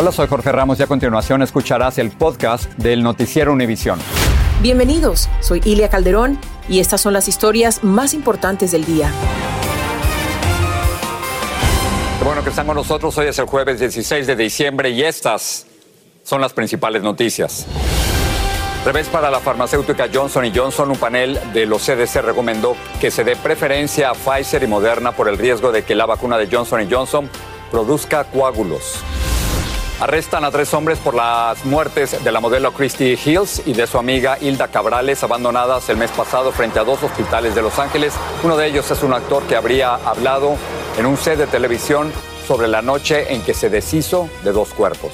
Hola, soy Jorge Ramos y a continuación escucharás el podcast del Noticiero Univisión. Bienvenidos, soy Ilia Calderón y estas son las historias más importantes del día. Qué bueno que están con nosotros. Hoy es el jueves 16 de diciembre y estas son las principales noticias. Revés para la farmacéutica Johnson Johnson, un panel de los CDC recomendó que se dé preferencia a Pfizer y Moderna por el riesgo de que la vacuna de Johnson Johnson produzca coágulos. Arrestan a tres hombres por las muertes de la modelo Christy Hills y de su amiga Hilda Cabrales, abandonadas el mes pasado frente a dos hospitales de Los Ángeles. Uno de ellos es un actor que habría hablado en un set de televisión sobre la noche en que se deshizo de dos cuerpos.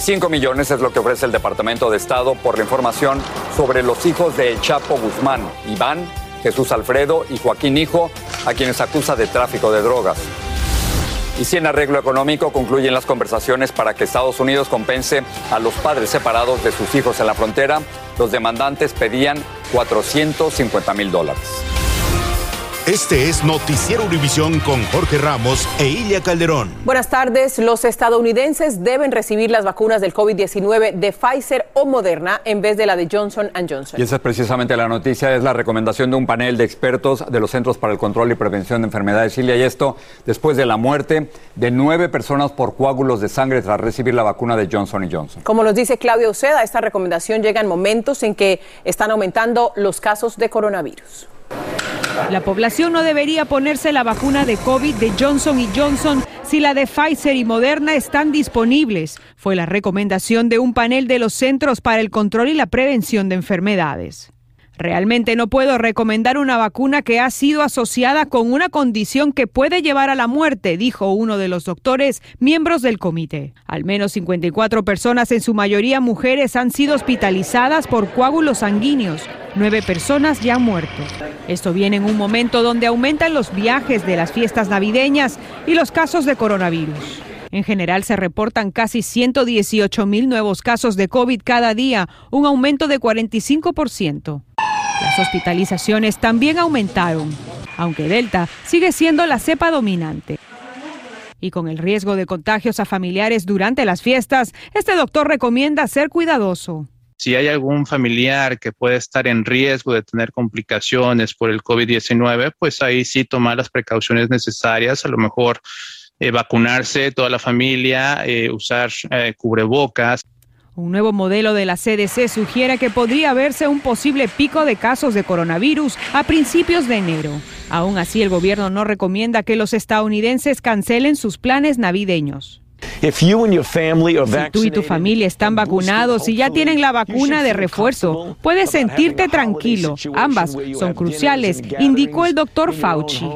5 millones es lo que ofrece el Departamento de Estado por la información sobre los hijos de Chapo Guzmán, Iván, Jesús Alfredo y Joaquín Hijo, a quienes acusa de tráfico de drogas. Y si en arreglo económico concluyen las conversaciones para que Estados Unidos compense a los padres separados de sus hijos en la frontera, los demandantes pedían 450 mil dólares. Este es Noticiero Univisión con Jorge Ramos e Ilia Calderón. Buenas tardes. Los estadounidenses deben recibir las vacunas del COVID-19 de Pfizer o Moderna en vez de la de Johnson Johnson. Y esa es precisamente la noticia, es la recomendación de un panel de expertos de los Centros para el Control y Prevención de Enfermedades, Ilia, y esto después de la muerte de nueve personas por coágulos de sangre tras recibir la vacuna de Johnson Johnson. Como nos dice Claudia Uceda, esta recomendación llega en momentos en que están aumentando los casos de coronavirus. La población no debería ponerse la vacuna de COVID de Johnson y Johnson si la de Pfizer y Moderna están disponibles, fue la recomendación de un panel de los Centros para el Control y la Prevención de Enfermedades. Realmente no puedo recomendar una vacuna que ha sido asociada con una condición que puede llevar a la muerte, dijo uno de los doctores, miembros del comité. Al menos 54 personas, en su mayoría mujeres, han sido hospitalizadas por coágulos sanguíneos. Nueve personas ya han muerto. Esto viene en un momento donde aumentan los viajes de las fiestas navideñas y los casos de coronavirus. En general se reportan casi 118 mil nuevos casos de COVID cada día, un aumento de 45%. Las hospitalizaciones también aumentaron, aunque Delta sigue siendo la cepa dominante. Y con el riesgo de contagios a familiares durante las fiestas, este doctor recomienda ser cuidadoso. Si hay algún familiar que puede estar en riesgo de tener complicaciones por el COVID-19, pues ahí sí tomar las precauciones necesarias, a lo mejor eh, vacunarse toda la familia, eh, usar eh, cubrebocas. Un nuevo modelo de la CDC sugiere que podría verse un posible pico de casos de coronavirus a principios de enero. Aún así, el gobierno no recomienda que los estadounidenses cancelen sus planes navideños. Si tú y tu familia están vacunados y ya tienen la vacuna de refuerzo, puedes sentirte tranquilo. Ambas son cruciales, indicó el doctor Fauci.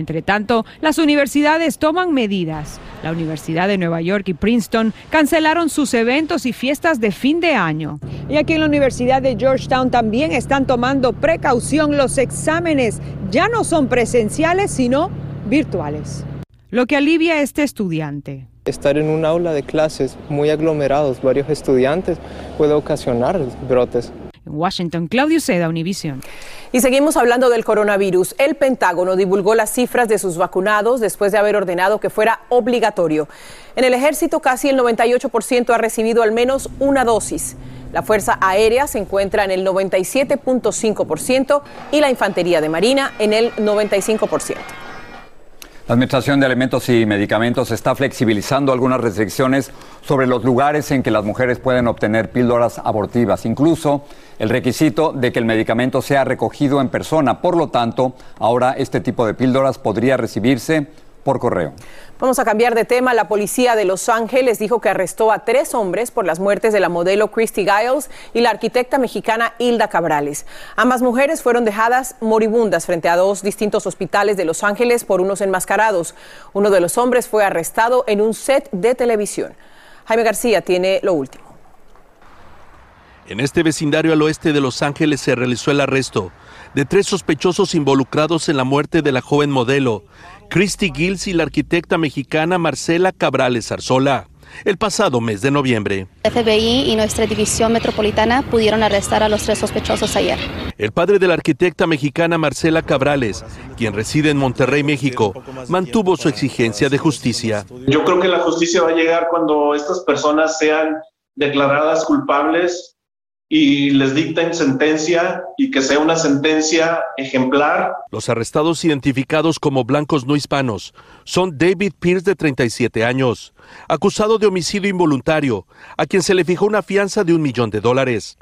Entre tanto, las universidades toman medidas. La Universidad de Nueva York y Princeton cancelaron sus eventos y fiestas de fin de año. Y aquí en la Universidad de Georgetown también están tomando precaución. Los exámenes ya no son presenciales, sino virtuales. Lo que alivia a este estudiante. Estar en un aula de clases muy aglomerados, varios estudiantes, puede ocasionar brotes. En Washington, Claudio Seda, Univision. Y seguimos hablando del coronavirus. El Pentágono divulgó las cifras de sus vacunados después de haber ordenado que fuera obligatorio. En el ejército casi el 98% ha recibido al menos una dosis. La Fuerza Aérea se encuentra en el 97.5% y la Infantería de Marina en el 95%. La Administración de Alimentos y Medicamentos está flexibilizando algunas restricciones sobre los lugares en que las mujeres pueden obtener píldoras abortivas, incluso el requisito de que el medicamento sea recogido en persona. Por lo tanto, ahora este tipo de píldoras podría recibirse por correo. Vamos a cambiar de tema. La policía de Los Ángeles dijo que arrestó a tres hombres por las muertes de la modelo Christy Giles y la arquitecta mexicana Hilda Cabrales. Ambas mujeres fueron dejadas moribundas frente a dos distintos hospitales de Los Ángeles por unos enmascarados. Uno de los hombres fue arrestado en un set de televisión. Jaime García tiene lo último. En este vecindario al oeste de Los Ángeles se realizó el arresto de tres sospechosos involucrados en la muerte de la joven modelo, Christy Gills y la arquitecta mexicana Marcela Cabrales Arzola el pasado mes de noviembre. FBI y nuestra división metropolitana pudieron arrestar a los tres sospechosos ayer. El padre de la arquitecta mexicana Marcela Cabrales, quien reside en Monterrey, México, mantuvo su exigencia de justicia. Yo creo que la justicia va a llegar cuando estas personas sean declaradas culpables y les dicten sentencia y que sea una sentencia ejemplar. Los arrestados identificados como blancos no hispanos son David Pierce de 37 años, acusado de homicidio involuntario, a quien se le fijó una fianza de un millón de dólares.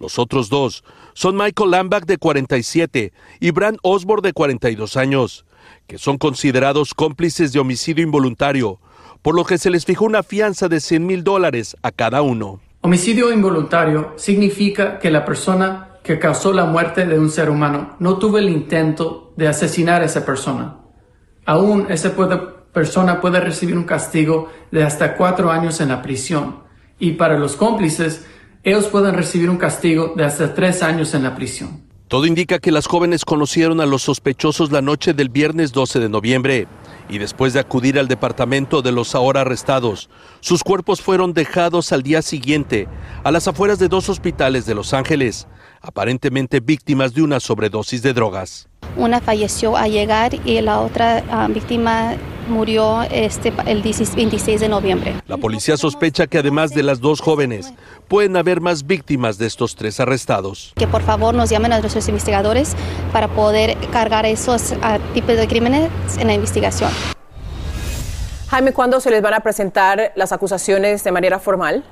Los otros dos son Michael Lambach de 47 y Brand Osborne de 42 años, que son considerados cómplices de homicidio involuntario, por lo que se les fijó una fianza de 100 mil dólares a cada uno. Homicidio involuntario significa que la persona que causó la muerte de un ser humano no tuvo el intento de asesinar a esa persona. Aún esa persona puede recibir un castigo de hasta cuatro años en la prisión. Y para los cómplices, ellos pueden recibir un castigo de hasta tres años en la prisión. Todo indica que las jóvenes conocieron a los sospechosos la noche del viernes 12 de noviembre y después de acudir al departamento de los ahora arrestados, sus cuerpos fueron dejados al día siguiente a las afueras de dos hospitales de Los Ángeles, aparentemente víctimas de una sobredosis de drogas. Una falleció al llegar y la otra ah, víctima murió este, el 26 de noviembre. La policía sospecha que además de las dos jóvenes, pueden haber más víctimas de estos tres arrestados. Que por favor nos llamen a nuestros investigadores para poder cargar esos ah, tipos de crímenes en la investigación. Jaime, ¿cuándo se les van a presentar las acusaciones de manera formal?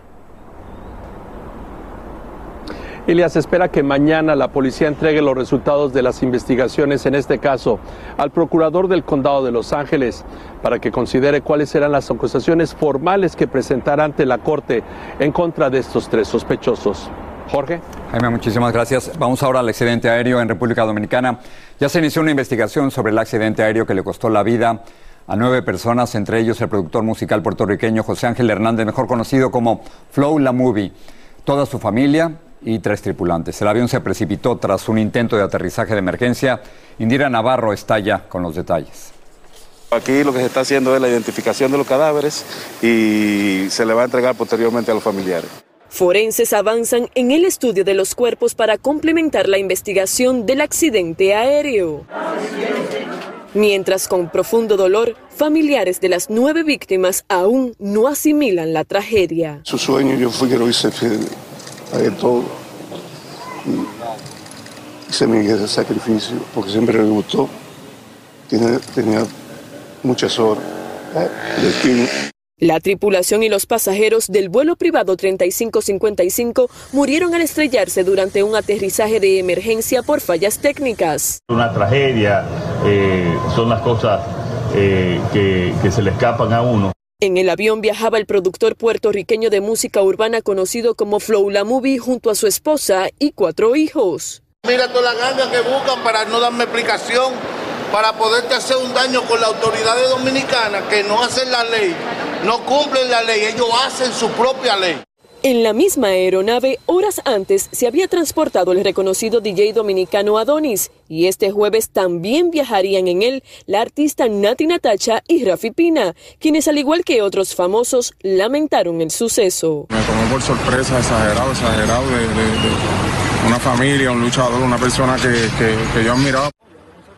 Ilias espera que mañana la policía entregue los resultados de las investigaciones en este caso al procurador del condado de Los Ángeles para que considere cuáles serán las acusaciones formales que presentará ante la corte en contra de estos tres sospechosos. Jorge. Jaime, muchísimas gracias. Vamos ahora al accidente aéreo en República Dominicana. Ya se inició una investigación sobre el accidente aéreo que le costó la vida a nueve personas, entre ellos el productor musical puertorriqueño José Ángel Hernández, mejor conocido como Flow La Movie. Toda su familia y tres tripulantes. El avión se precipitó tras un intento de aterrizaje de emergencia. Indira Navarro está ya con los detalles. Aquí lo que se está haciendo es la identificación de los cadáveres y se le va a entregar posteriormente a los familiares. Forenses avanzan en el estudio de los cuerpos para complementar la investigación del accidente aéreo. Mientras con profundo dolor, familiares de las nueve víctimas aún no asimilan la tragedia. Su sueño yo fui que lo hice de todo. Hice mi sacrificio porque siempre me gustó. Tenía, tenía muchas horas La tripulación y los pasajeros del vuelo privado 3555 murieron al estrellarse durante un aterrizaje de emergencia por fallas técnicas. Una tragedia, eh, son las cosas eh, que, que se le escapan a uno. En el avión viajaba el productor puertorriqueño de música urbana conocido como Flow La Movie junto a su esposa y cuatro hijos. Mira toda la ganga que buscan para no darme explicación, para poderte hacer un daño con la autoridad dominicana que no hacen la ley, no cumplen la ley, ellos hacen su propia ley. En la misma aeronave, horas antes, se había transportado el reconocido DJ dominicano Adonis y este jueves también viajarían en él la artista Nati Natacha y Rafi Pina, quienes al igual que otros famosos lamentaron el suceso. Me tomó por sorpresa, exagerado, exagerado, de, una familia, un luchador, una persona que, que, que yo admiraba.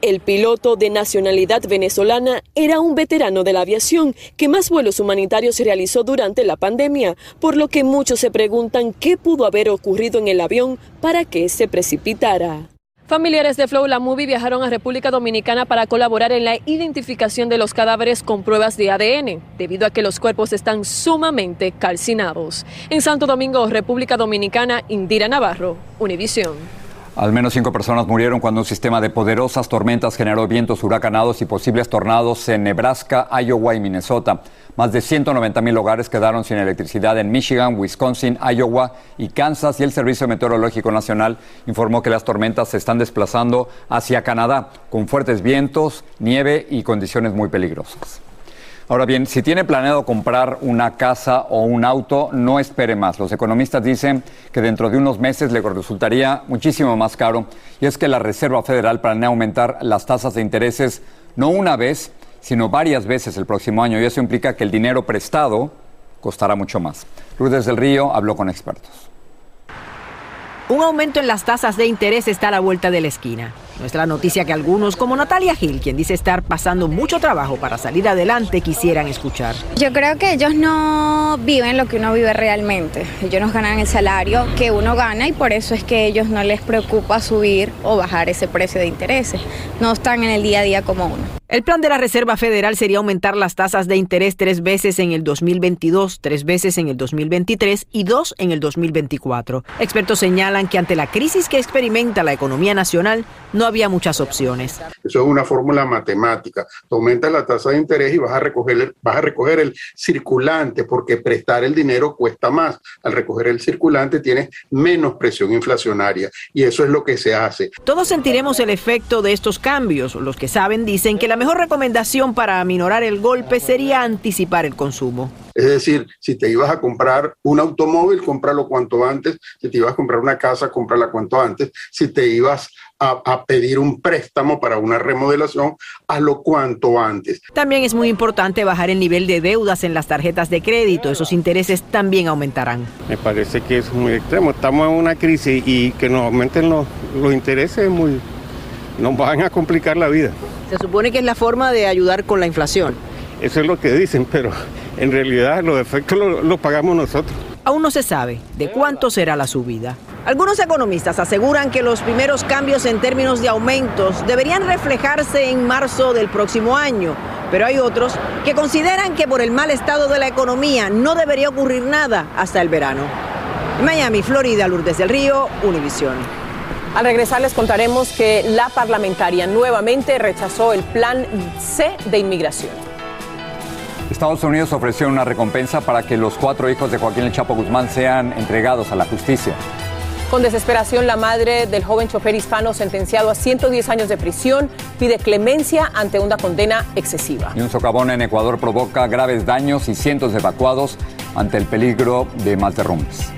El piloto de nacionalidad venezolana era un veterano de la aviación que más vuelos humanitarios realizó durante la pandemia, por lo que muchos se preguntan qué pudo haber ocurrido en el avión para que se precipitara. Familiares de Flow La Movie viajaron a República Dominicana para colaborar en la identificación de los cadáveres con pruebas de ADN, debido a que los cuerpos están sumamente calcinados. En Santo Domingo, República Dominicana, Indira Navarro, Univisión. Al menos cinco personas murieron cuando un sistema de poderosas tormentas generó vientos huracanados y posibles tornados en Nebraska, Iowa y Minnesota. Más de 190 mil hogares quedaron sin electricidad en Michigan, Wisconsin, Iowa y Kansas y el Servicio Meteorológico Nacional informó que las tormentas se están desplazando hacia Canadá con fuertes vientos, nieve y condiciones muy peligrosas. Ahora bien, si tiene planeado comprar una casa o un auto, no espere más. Los economistas dicen que dentro de unos meses le resultaría muchísimo más caro. Y es que la Reserva Federal planea aumentar las tasas de intereses no una vez, sino varias veces el próximo año. Y eso implica que el dinero prestado costará mucho más. Lourdes del Río habló con expertos. Un aumento en las tasas de interés está a la vuelta de la esquina. Nuestra noticia que algunos, como Natalia Gil, quien dice estar pasando mucho trabajo para salir adelante, quisieran escuchar. Yo creo que ellos no viven lo que uno vive realmente. Ellos no ganan el salario que uno gana y por eso es que ellos no les preocupa subir o bajar ese precio de intereses. No están en el día a día como uno. El plan de la Reserva Federal sería aumentar las tasas de interés tres veces en el 2022, tres veces en el 2023 y dos en el 2024. Expertos señalan que ante la crisis que experimenta la economía nacional, no había muchas opciones. Eso es una fórmula matemática. Aumenta la tasa de interés y vas a recoger, vas a recoger el circulante porque prestar el dinero cuesta más. Al recoger el circulante tienes menos presión inflacionaria y eso es lo que se hace. Todos sentiremos el efecto de estos cambios. Los que saben dicen que la mejor recomendación para aminorar el golpe sería anticipar el consumo. Es decir, si te ibas a comprar un automóvil, cómpralo cuanto antes. Si te ibas a comprar una casa, cómprala cuanto antes. Si te ibas a, a, pedir un préstamo para una remodelación, hazlo cuanto antes. También es muy importante bajar el nivel de deudas en las tarjetas de crédito. Esos intereses también aumentarán. Me parece que es muy extremo. Estamos en una crisis y que nos aumenten los, los intereses muy, nos van a complicar la vida. Se supone que es la forma de ayudar con la inflación. Eso es lo que dicen, pero en realidad los efectos los lo pagamos nosotros. Aún no se sabe de cuánto será la subida. Algunos economistas aseguran que los primeros cambios en términos de aumentos deberían reflejarse en marzo del próximo año, pero hay otros que consideran que por el mal estado de la economía no debería ocurrir nada hasta el verano. Miami, Florida, Lourdes del Río, Univisión. Al regresar les contaremos que la parlamentaria nuevamente rechazó el plan C de inmigración. Estados Unidos ofreció una recompensa para que los cuatro hijos de Joaquín El Chapo Guzmán sean entregados a la justicia. Con desesperación, la madre del joven chofer hispano sentenciado a 110 años de prisión pide clemencia ante una condena excesiva. Y un socavón en Ecuador provoca graves daños y cientos de evacuados ante el peligro de más derrumbes.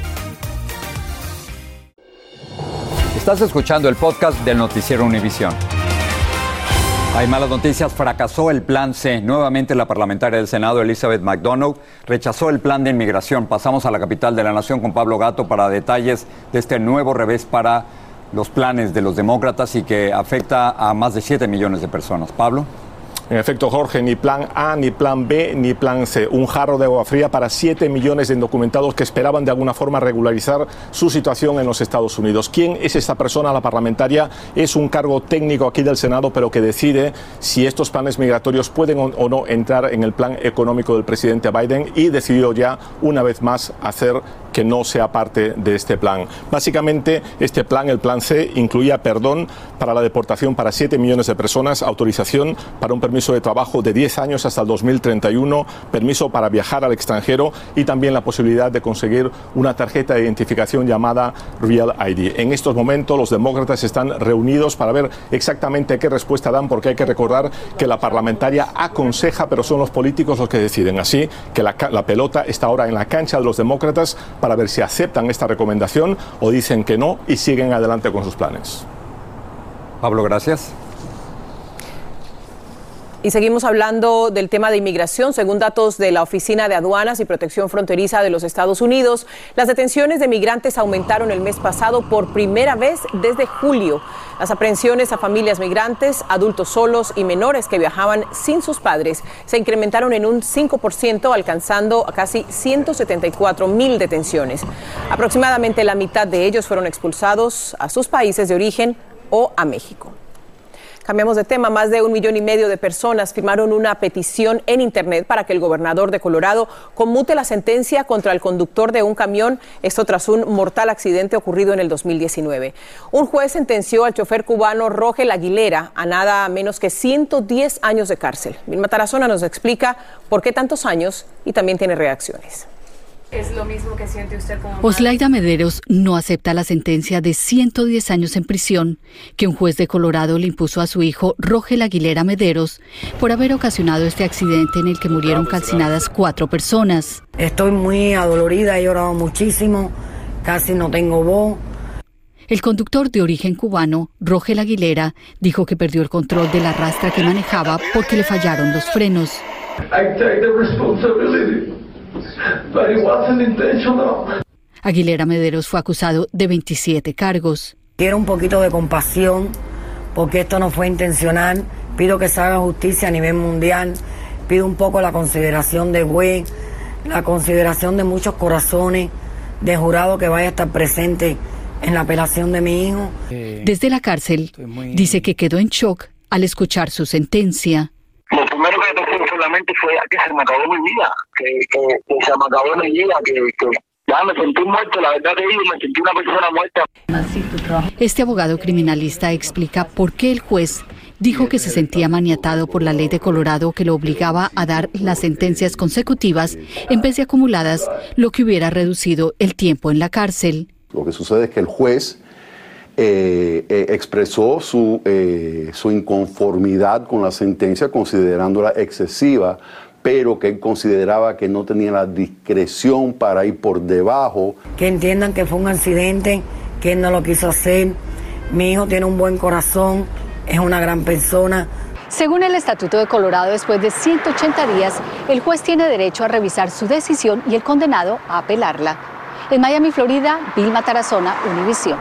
Estás escuchando el podcast del noticiero Univisión. Hay malas noticias, fracasó el plan C. Nuevamente la parlamentaria del Senado, Elizabeth McDonough, rechazó el plan de inmigración. Pasamos a la capital de la nación con Pablo Gato para detalles de este nuevo revés para los planes de los demócratas y que afecta a más de 7 millones de personas. Pablo. En efecto, Jorge, ni plan A, ni plan B, ni plan C. Un jarro de agua fría para 7 millones de indocumentados que esperaban de alguna forma regularizar su situación en los Estados Unidos. ¿Quién es esta persona, la parlamentaria? Es un cargo técnico aquí del Senado, pero que decide si estos planes migratorios pueden o no entrar en el plan económico del presidente Biden y decidió ya una vez más hacer que no sea parte de este plan. Básicamente, este plan, el plan C, incluía perdón para la deportación para 7 millones de personas, autorización para un permiso de trabajo de 10 años hasta el 2031, permiso para viajar al extranjero y también la posibilidad de conseguir una tarjeta de identificación llamada Real ID. En estos momentos los demócratas están reunidos para ver exactamente qué respuesta dan porque hay que recordar que la parlamentaria aconseja pero son los políticos los que deciden. Así que la, la pelota está ahora en la cancha de los demócratas para ver si aceptan esta recomendación o dicen que no y siguen adelante con sus planes. Pablo, gracias. Y seguimos hablando del tema de inmigración. Según datos de la Oficina de Aduanas y Protección Fronteriza de los Estados Unidos, las detenciones de migrantes aumentaron el mes pasado por primera vez desde julio. Las aprehensiones a familias migrantes, adultos solos y menores que viajaban sin sus padres se incrementaron en un 5%, alcanzando a casi 174 mil detenciones. Aproximadamente la mitad de ellos fueron expulsados a sus países de origen o a México. Cambiamos de tema. Más de un millón y medio de personas firmaron una petición en Internet para que el gobernador de Colorado conmute la sentencia contra el conductor de un camión, esto tras un mortal accidente ocurrido en el 2019. Un juez sentenció al chofer cubano Rogel Aguilera a nada menos que 110 años de cárcel. Vilma Tarazona nos explica por qué tantos años y también tiene reacciones. Es lo mismo que siente usted como Oslaida Mederos no acepta la sentencia de 110 años en prisión que un juez de Colorado le impuso a su hijo Rogel Aguilera Mederos por haber ocasionado este accidente en el que murieron calcinadas cuatro personas. Estoy muy adolorida, he llorado muchísimo, casi no tengo voz. El conductor de origen cubano, Rogel Aguilera, dijo que perdió el control de la rastra que manejaba porque le fallaron los frenos. Aguilera Mederos fue acusado de 27 cargos. Quiero un poquito de compasión porque esto no fue intencional. Pido que se haga justicia a nivel mundial. Pido un poco la consideración de juez, la consideración de muchos corazones, de jurado que vaya a estar presente en la apelación de mi hijo. Desde la cárcel, dice que quedó en shock al escuchar su sentencia. Primero que pensé solamente fue que se me acabó mi vida, que, que, que se me acabó mi vida, que, que ya me sentí muerto, la verdad que digo, me sentí una persona muerta. Este abogado criminalista explica por qué el juez dijo que se sentía maniatado por la ley de Colorado que lo obligaba a dar las sentencias consecutivas en vez de acumuladas, lo que hubiera reducido el tiempo en la cárcel. Lo que sucede es que el juez eh, eh, expresó su, eh, su inconformidad con la sentencia considerándola excesiva, pero que él consideraba que no tenía la discreción para ir por debajo. Que entiendan que fue un accidente, que él no lo quiso hacer. Mi hijo tiene un buen corazón, es una gran persona. Según el Estatuto de Colorado, después de 180 días, el juez tiene derecho a revisar su decisión y el condenado a apelarla. En Miami, Florida, Vilma Tarazona, Univisión.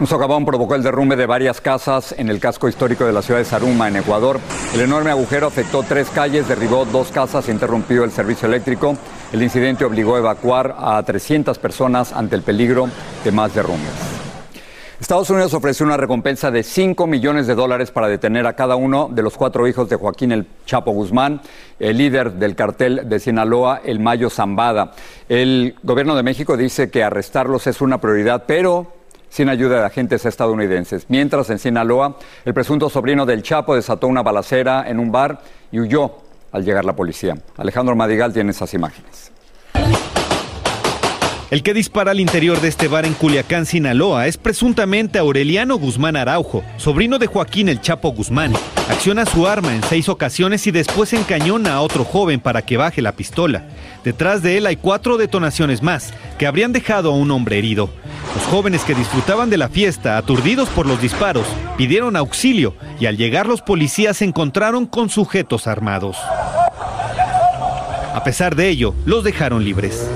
Un socavón provocó el derrumbe de varias casas en el casco histórico de la ciudad de Saruma, en Ecuador. El enorme agujero afectó tres calles, derribó dos casas e interrumpió el servicio eléctrico. El incidente obligó a evacuar a 300 personas ante el peligro de más derrumbes. Estados Unidos ofreció una recompensa de 5 millones de dólares para detener a cada uno de los cuatro hijos de Joaquín El Chapo Guzmán, el líder del cartel de Sinaloa, el Mayo Zambada. El gobierno de México dice que arrestarlos es una prioridad, pero sin ayuda de agentes estadounidenses. Mientras en Sinaloa, el presunto sobrino del Chapo desató una balacera en un bar y huyó al llegar la policía. Alejandro Madigal tiene esas imágenes. El que dispara al interior de este bar en Culiacán, Sinaloa, es presuntamente Aureliano Guzmán Araujo, sobrino de Joaquín El Chapo Guzmán. Acciona su arma en seis ocasiones y después encañona a otro joven para que baje la pistola. Detrás de él hay cuatro detonaciones más que habrían dejado a un hombre herido. Los jóvenes que disfrutaban de la fiesta, aturdidos por los disparos, pidieron auxilio y al llegar los policías se encontraron con sujetos armados. A pesar de ello, los dejaron libres.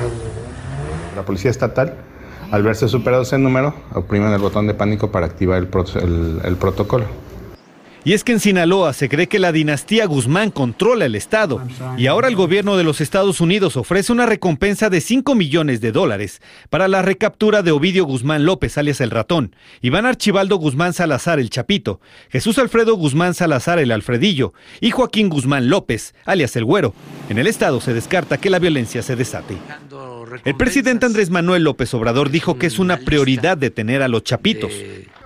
La policía estatal, al verse superados en número, oprimen el botón de pánico para activar el, el, el protocolo. Y es que en Sinaloa se cree que la dinastía Guzmán controla el Estado. Y ahora el gobierno de los Estados Unidos ofrece una recompensa de 5 millones de dólares para la recaptura de Ovidio Guzmán López, alias el ratón, Iván Archibaldo Guzmán Salazar, el Chapito, Jesús Alfredo Guzmán Salazar, el Alfredillo, y Joaquín Guzmán López, alias el Güero. En el Estado se descarta que la violencia se desate. El presidente Andrés Manuel López Obrador dijo que es una prioridad detener a los chapitos,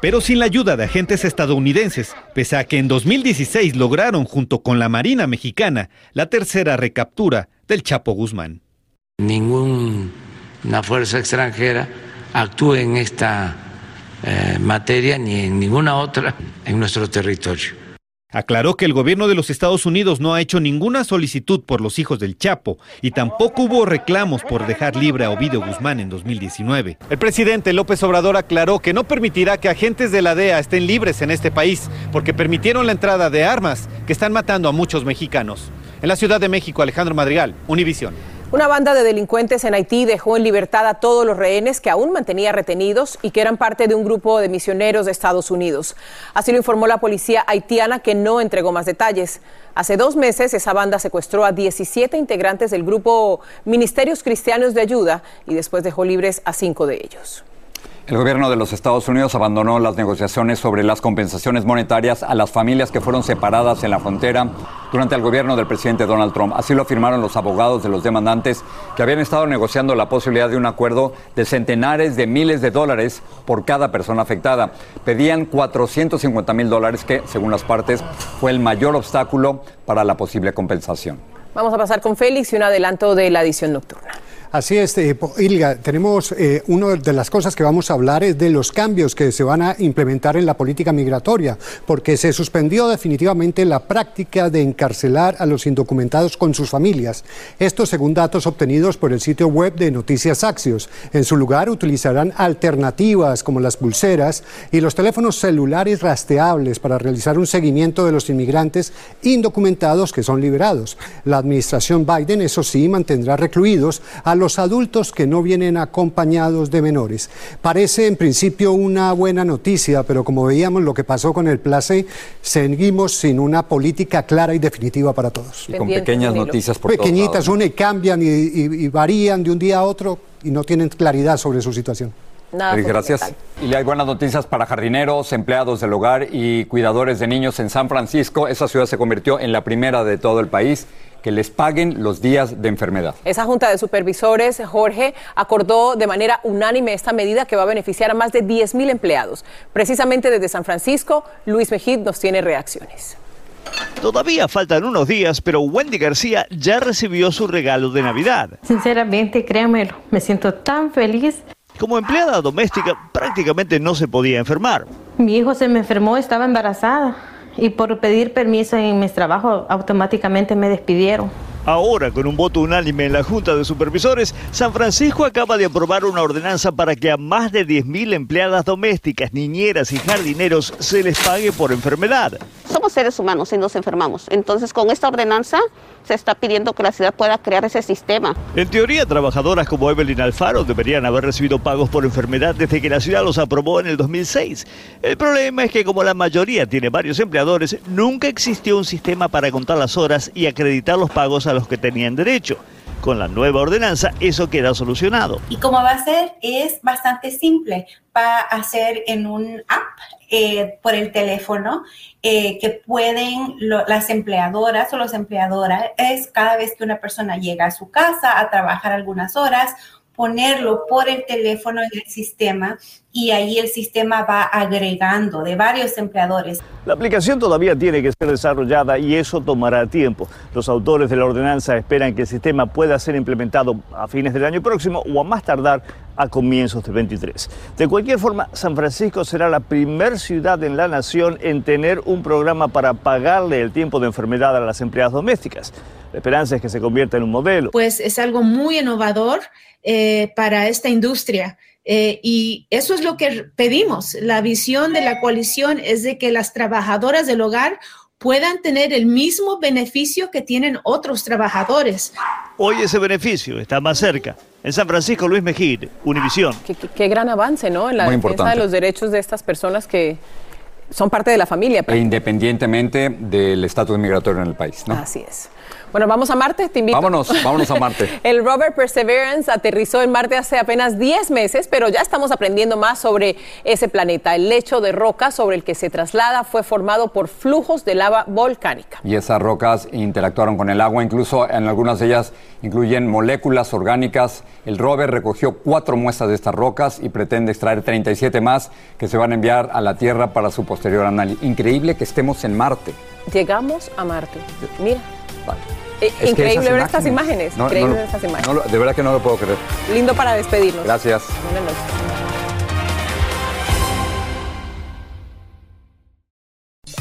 pero sin la ayuda de agentes estadounidenses, pese a que en 2016 lograron junto con la Marina Mexicana la tercera recaptura del Chapo Guzmán. Ninguna fuerza extranjera actúe en esta eh, materia ni en ninguna otra en nuestro territorio. Aclaró que el gobierno de los Estados Unidos no ha hecho ninguna solicitud por los hijos del Chapo y tampoco hubo reclamos por dejar libre a Ovidio Guzmán en 2019. El presidente López Obrador aclaró que no permitirá que agentes de la DEA estén libres en este país porque permitieron la entrada de armas que están matando a muchos mexicanos. En la Ciudad de México, Alejandro Madrigal, Univisión. Una banda de delincuentes en Haití dejó en libertad a todos los rehenes que aún mantenía retenidos y que eran parte de un grupo de misioneros de Estados Unidos. Así lo informó la policía haitiana que no entregó más detalles. Hace dos meses esa banda secuestró a 17 integrantes del grupo Ministerios Cristianos de Ayuda y después dejó libres a cinco de ellos. El gobierno de los Estados Unidos abandonó las negociaciones sobre las compensaciones monetarias a las familias que fueron separadas en la frontera durante el gobierno del presidente Donald Trump. Así lo afirmaron los abogados de los demandantes que habían estado negociando la posibilidad de un acuerdo de centenares de miles de dólares por cada persona afectada. Pedían 450 mil dólares que, según las partes, fue el mayor obstáculo para la posible compensación. Vamos a pasar con Félix y un adelanto de la edición nocturna. Así es, eh, Ilga, tenemos eh, una de las cosas que vamos a hablar es de los cambios que se van a implementar en la política migratoria, porque se suspendió definitivamente la práctica de encarcelar a los indocumentados con sus familias. Esto según datos obtenidos por el sitio web de Noticias Axios. En su lugar utilizarán alternativas como las pulseras y los teléfonos celulares rastreables para realizar un seguimiento de los inmigrantes indocumentados que son liberados. La administración Biden, eso sí, mantendrá recluidos a los adultos que no vienen acompañados de menores. Parece en principio una buena noticia, pero como veíamos lo que pasó con el place, seguimos sin una política clara y definitiva para todos. Y con pequeñas noticias por Pequeñitas, una y cambian y, y varían de un día a otro y no tienen claridad sobre su situación. Nada gracias. Y hay buenas noticias para jardineros, empleados del hogar y cuidadores de niños en San Francisco. Esa ciudad se convirtió en la primera de todo el país que les paguen los días de enfermedad. Esa junta de supervisores, Jorge, acordó de manera unánime esta medida que va a beneficiar a más de 10 mil empleados. Precisamente desde San Francisco, Luis Mejid nos tiene reacciones. Todavía faltan unos días, pero Wendy García ya recibió su regalo de Navidad. Sinceramente, créanmelo, me siento tan feliz. Como empleada doméstica prácticamente no se podía enfermar. Mi hijo se me enfermó, estaba embarazada y por pedir permiso en mis trabajos automáticamente me despidieron. Ahora, con un voto unánime en la Junta de Supervisores, San Francisco acaba de aprobar una ordenanza para que a más de 10.000 empleadas domésticas, niñeras y jardineros se les pague por enfermedad. Somos seres humanos y nos enfermamos. Entonces, con esta ordenanza se está pidiendo que la ciudad pueda crear ese sistema. En teoría, trabajadoras como Evelyn Alfaro deberían haber recibido pagos por enfermedad desde que la ciudad los aprobó en el 2006. El problema es que como la mayoría tiene varios empleadores, nunca existió un sistema para contar las horas y acreditar los pagos a los que tenían derecho. Con la nueva ordenanza eso queda solucionado. Y como va a ser es bastante simple. Va a ser en un app eh, por el teléfono eh, que pueden las empleadoras o los empleadoras es cada vez que una persona llega a su casa a trabajar algunas horas ponerlo por el teléfono en el sistema y ahí el sistema va agregando de varios empleadores. La aplicación todavía tiene que ser desarrollada y eso tomará tiempo. Los autores de la ordenanza esperan que el sistema pueda ser implementado a fines del año próximo o a más tardar a comienzos de 23. De cualquier forma, San Francisco será la primer ciudad en la nación en tener un programa para pagarle el tiempo de enfermedad a las empleadas domésticas. La esperanza es que se convierta en un modelo. Pues es algo muy innovador eh, para esta industria. Eh, y eso es lo que pedimos. La visión de la coalición es de que las trabajadoras del hogar puedan tener el mismo beneficio que tienen otros trabajadores. Hoy ese beneficio está más cerca. En San Francisco, Luis Mejía, Univisión. Qué, gran avance, ¿no? En la defensa de los derechos de estas personas que son parte de la familia. E independientemente del estatus migratorio en el país, ¿no? Así es. Bueno, vamos a Marte, te invito. Vámonos, vámonos a Marte. el rover Perseverance aterrizó en Marte hace apenas 10 meses, pero ya estamos aprendiendo más sobre ese planeta. El lecho de roca sobre el que se traslada fue formado por flujos de lava volcánica. Y esas rocas interactuaron con el agua, incluso en algunas de ellas incluyen moléculas orgánicas. El rover recogió cuatro muestras de estas rocas y pretende extraer 37 más que se van a enviar a la Tierra para su posterior análisis. Increíble que estemos en Marte. Llegamos a Marte. Mira. Vale. Eh, increíble ver estas imágenes. increíble ver estas imágenes. de verdad que no lo puedo creer. Lindo para despedirnos. Gracias.